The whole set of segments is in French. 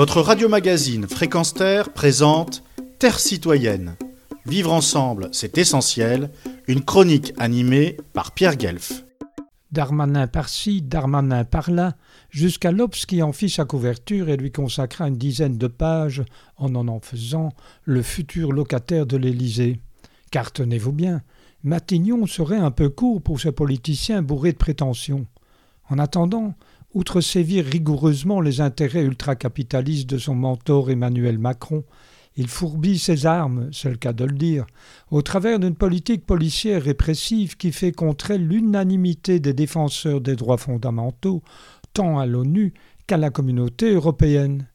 Votre radio-magazine Fréquence Terre présente Terre citoyenne. Vivre ensemble, c'est essentiel. Une chronique animée par Pierre Guelf. Darmanin par-ci, Darmanin par-là, jusqu'à l'Obs qui en fit sa couverture et lui consacra une dizaine de pages en en en faisant le futur locataire de l'Élysée. Car tenez-vous bien, Matignon serait un peu court pour ce politicien bourré de prétentions. En attendant, outre sévir rigoureusement les intérêts ultracapitalistes de son mentor Emmanuel Macron, il fourbit ses armes, c'est le cas de le dire, au travers d'une politique policière répressive qui fait contre elle l'unanimité des défenseurs des droits fondamentaux, tant à l'ONU qu'à la communauté européenne.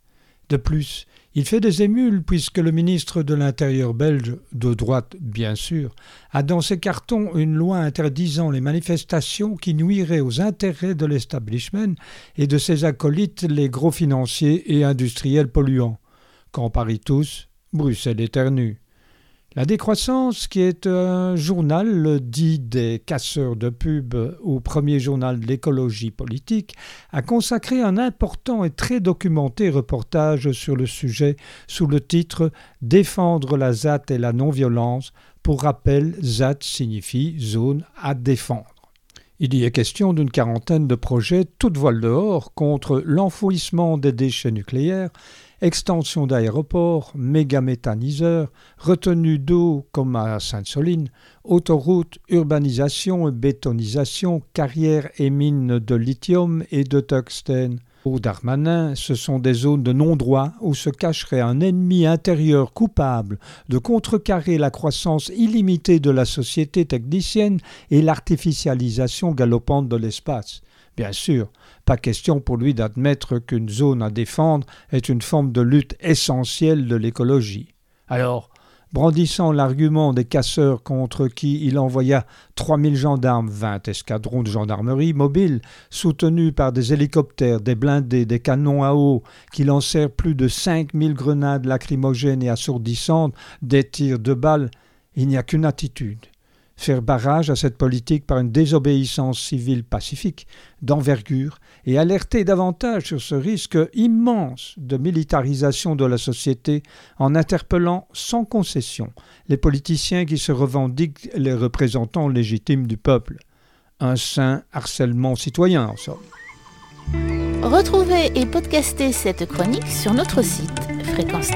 De plus, il fait des émules puisque le ministre de l'Intérieur belge, de droite bien sûr, a dans ses cartons une loi interdisant les manifestations qui nuiraient aux intérêts de l'establishment et de ses acolytes les gros financiers et industriels polluants. Quand Paris tous, Bruxelles éternue. La décroissance, qui est un journal dit des casseurs de pub au premier journal de l'écologie politique, a consacré un important et très documenté reportage sur le sujet sous le titre Défendre la ZAT et la non-violence. Pour rappel, ZAT signifie zone à défendre. Il y est question d'une quarantaine de projets toutes voiles dehors contre l'enfouissement des déchets nucléaires extension d'aéroports, mégaméthaniseurs, retenue d'eau comme à Sainte-Soline, autoroutes, urbanisation et bétonisation, carrières et mines de lithium et de tungstène. Au Darmanin, ce sont des zones de non-droit où se cacherait un ennemi intérieur coupable de contrecarrer la croissance illimitée de la société technicienne et l'artificialisation galopante de l'espace. Bien sûr, pas question pour lui d'admettre qu'une zone à défendre est une forme de lutte essentielle de l'écologie. Alors, brandissant l'argument des casseurs contre qui il envoya 3000 gendarmes, 20 escadrons de gendarmerie mobiles, soutenus par des hélicoptères, des blindés, des canons à eau, qui lancèrent plus de 5000 grenades lacrymogènes et assourdissantes, des tirs de balles, il n'y a qu'une attitude faire barrage à cette politique par une désobéissance civile pacifique d'envergure et alerter davantage sur ce risque immense de militarisation de la société en interpellant sans concession les politiciens qui se revendiquent les représentants légitimes du peuple. Un sain harcèlement citoyen, en somme. Retrouvez et podcastez cette chronique sur notre site fréquence